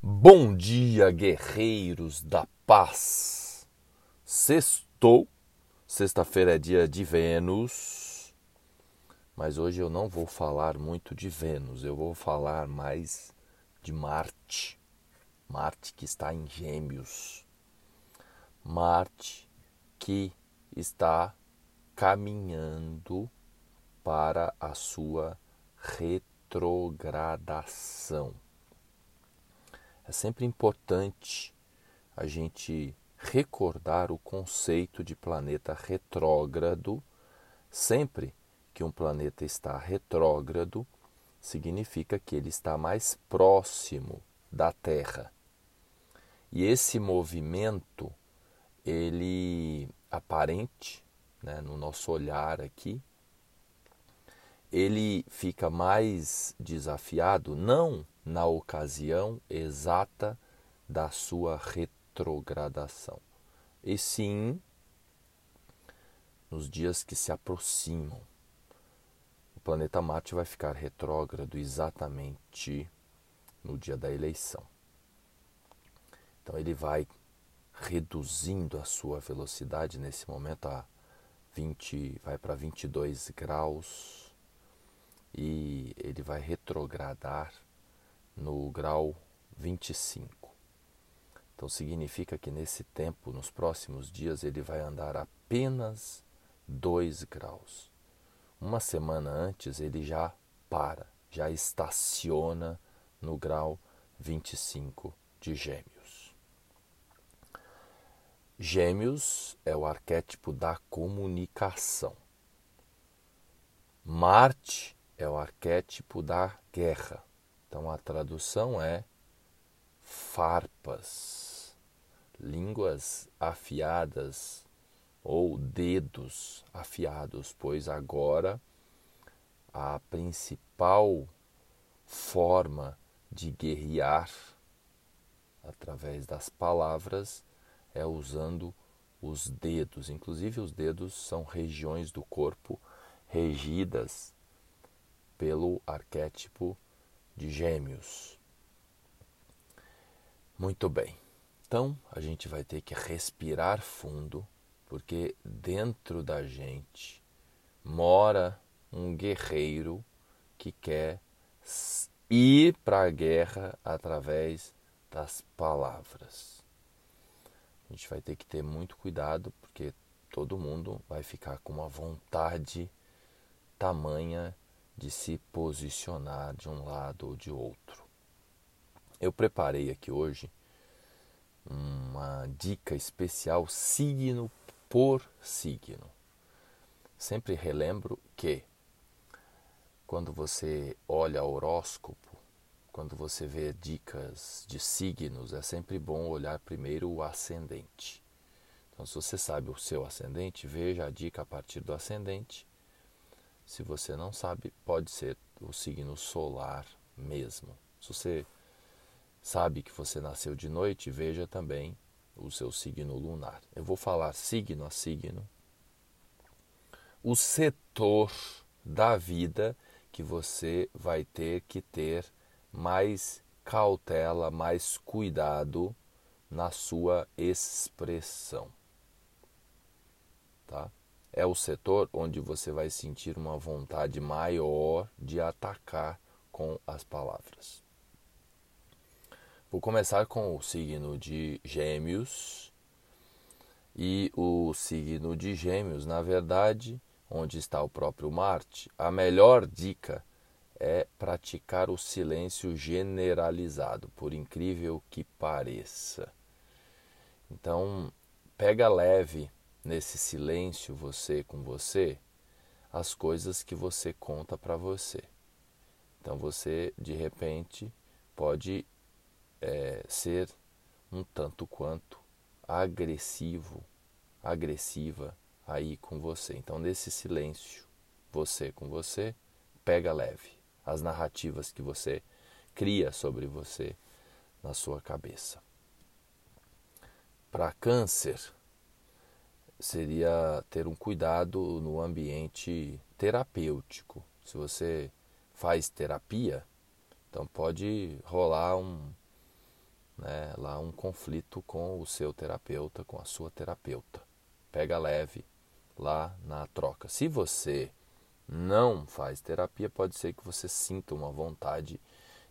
Bom dia, guerreiros da paz. Sextou, sexta-feira é dia de Vênus, mas hoje eu não vou falar muito de Vênus, eu vou falar mais de Marte. Marte que está em Gêmeos. Marte que está caminhando para a sua retrogradação é sempre importante a gente recordar o conceito de planeta retrógrado. Sempre que um planeta está retrógrado, significa que ele está mais próximo da Terra. E esse movimento, ele aparente, né, no nosso olhar aqui, ele fica mais desafiado não na ocasião exata da sua retrogradação, e sim nos dias que se aproximam. O planeta Marte vai ficar retrógrado exatamente no dia da eleição. Então ele vai reduzindo a sua velocidade nesse momento a 20, vai para 22 graus e ele vai retrogradar no grau 25. Então significa que nesse tempo, nos próximos dias, ele vai andar apenas 2 graus. Uma semana antes ele já para, já estaciona no grau 25 de Gêmeos. Gêmeos é o arquétipo da comunicação. Marte é o arquétipo da guerra. Então a tradução é farpas, línguas afiadas ou dedos afiados, pois agora a principal forma de guerrear através das palavras é usando os dedos. Inclusive, os dedos são regiões do corpo regidas pelo arquétipo de Gêmeos. Muito bem. Então, a gente vai ter que respirar fundo, porque dentro da gente mora um guerreiro que quer ir para a guerra através das palavras. A gente vai ter que ter muito cuidado, porque todo mundo vai ficar com uma vontade tamanha de se posicionar de um lado ou de outro. Eu preparei aqui hoje uma dica especial signo por signo. Sempre relembro que quando você olha horóscopo, quando você vê dicas de signos, é sempre bom olhar primeiro o ascendente. Então, se você sabe o seu ascendente, veja a dica a partir do ascendente se você não sabe, pode ser o signo solar mesmo. Se você sabe que você nasceu de noite, veja também o seu signo lunar. Eu vou falar signo a signo. O setor da vida que você vai ter que ter mais cautela, mais cuidado na sua expressão. Tá? É o setor onde você vai sentir uma vontade maior de atacar com as palavras. Vou começar com o signo de Gêmeos. E o signo de Gêmeos, na verdade, onde está o próprio Marte, a melhor dica é praticar o silêncio generalizado, por incrível que pareça. Então, pega leve nesse silêncio você com você as coisas que você conta para você. Então você de repente pode é, ser um tanto quanto agressivo, agressiva aí com você. Então nesse silêncio, você com você, pega leve as narrativas que você cria sobre você na sua cabeça. Para câncer, seria ter um cuidado no ambiente terapêutico. Se você faz terapia, então pode rolar um, né, lá um conflito com o seu terapeuta, com a sua terapeuta. Pega leve lá na troca. Se você não faz terapia, pode ser que você sinta uma vontade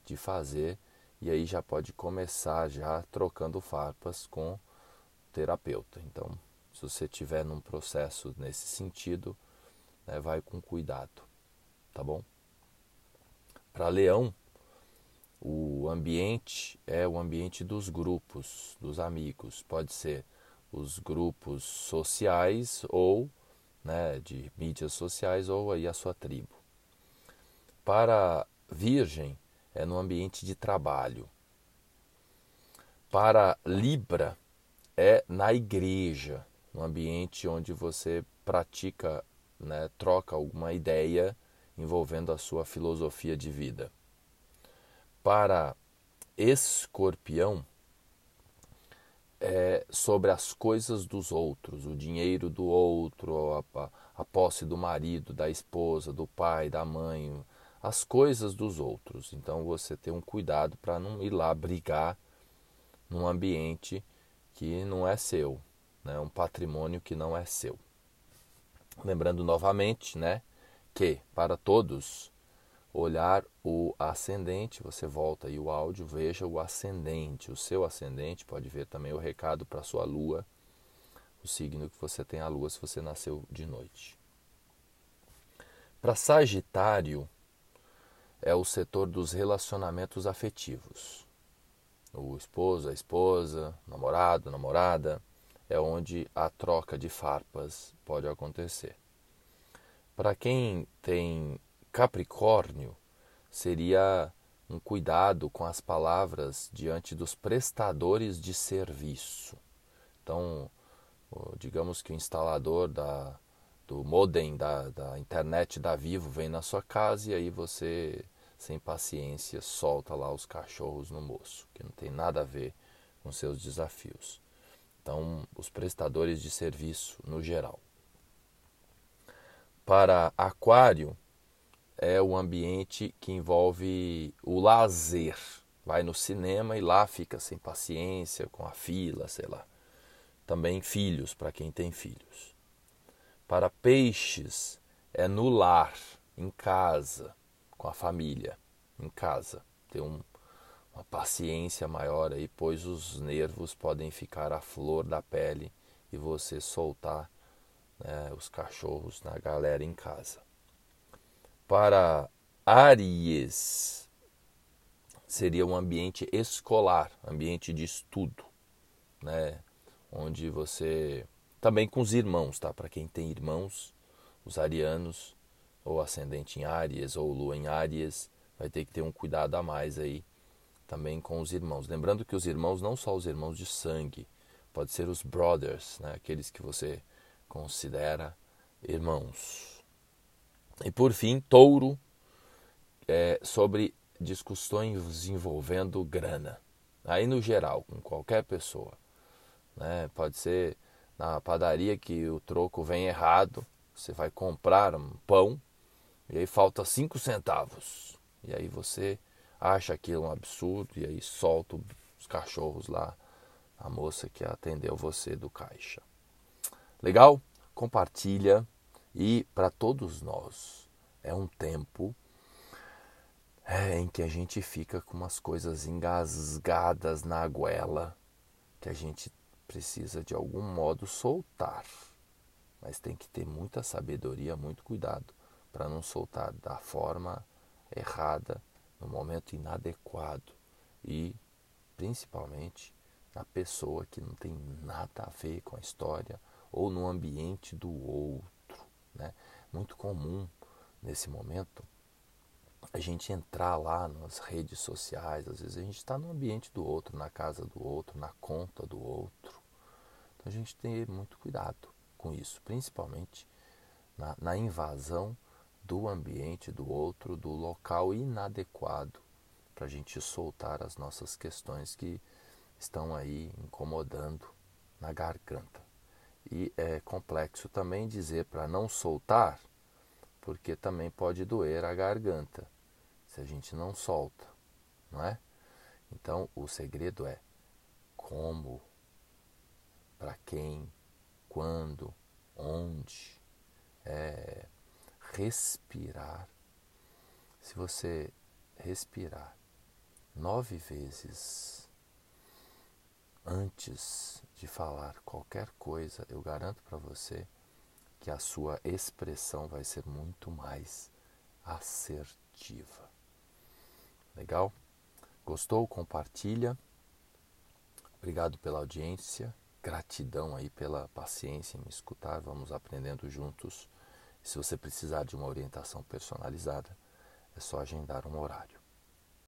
de fazer e aí já pode começar já trocando farpas com o terapeuta. Então, se você estiver num processo nesse sentido, né, vai com cuidado, tá bom? Para Leão, o ambiente é o ambiente dos grupos, dos amigos. Pode ser os grupos sociais ou né, de mídias sociais ou aí a sua tribo. Para Virgem é no ambiente de trabalho. Para Libra é na igreja, no ambiente onde você pratica, né, troca alguma ideia envolvendo a sua filosofia de vida. Para Escorpião é, sobre as coisas dos outros, o dinheiro do outro, a, a posse do marido, da esposa, do pai, da mãe, as coisas dos outros. Então você tem um cuidado para não ir lá brigar num ambiente que não é seu, né? um patrimônio que não é seu. Lembrando novamente né, que para todos olhar o ascendente, você volta aí o áudio, veja o ascendente, o seu ascendente, pode ver também o recado para sua lua, o signo que você tem a lua se você nasceu de noite. Para Sagitário é o setor dos relacionamentos afetivos. O esposo, a esposa, namorado, namorada, é onde a troca de farpas pode acontecer. Para quem tem Capricórnio seria um cuidado com as palavras diante dos prestadores de serviço. Então, digamos que o instalador da, do modem da, da internet da Vivo vem na sua casa e aí você, sem paciência, solta lá os cachorros no moço, que não tem nada a ver com seus desafios. Então, os prestadores de serviço no geral. Para Aquário, é o ambiente que envolve o lazer. Vai no cinema e lá fica sem paciência, com a fila, sei lá. Também filhos, para quem tem filhos. Para peixes, é no lar, em casa, com a família, em casa. Tem um, uma paciência maior aí, pois os nervos podem ficar à flor da pele e você soltar né, os cachorros na galera em casa para Aries seria um ambiente escolar, ambiente de estudo, né? Onde você também com os irmãos, tá? Para quem tem irmãos, os arianos ou ascendente em Áries ou lua em Áries, vai ter que ter um cuidado a mais aí também com os irmãos. Lembrando que os irmãos não só os irmãos de sangue, pode ser os brothers, né? Aqueles que você considera irmãos. E por fim, touro, é, sobre discussões envolvendo grana. Aí no geral, com qualquer pessoa. Né? Pode ser na padaria que o troco vem errado, você vai comprar um pão e aí falta cinco centavos. E aí você acha aquilo um absurdo e aí solta os cachorros lá, a moça que atendeu você do caixa. Legal? Compartilha e para todos nós é um tempo é, em que a gente fica com umas coisas engasgadas na goela que a gente precisa de algum modo soltar. Mas tem que ter muita sabedoria, muito cuidado para não soltar da forma errada, no momento inadequado e principalmente na pessoa que não tem nada a ver com a história ou no ambiente do outro. Né? Muito comum nesse momento a gente entrar lá nas redes sociais, às vezes a gente está no ambiente do outro, na casa do outro, na conta do outro. Então a gente tem muito cuidado com isso, principalmente na, na invasão do ambiente do outro, do local inadequado para a gente soltar as nossas questões que estão aí incomodando na garganta. E é complexo também dizer para não soltar, porque também pode doer a garganta se a gente não solta, não é? Então o segredo é como, para quem, quando, onde. É respirar. Se você respirar nove vezes antes de falar qualquer coisa, eu garanto para você que a sua expressão vai ser muito mais assertiva. Legal? Gostou? Compartilha. Obrigado pela audiência. Gratidão aí pela paciência em me escutar. Vamos aprendendo juntos. Se você precisar de uma orientação personalizada, é só agendar um horário.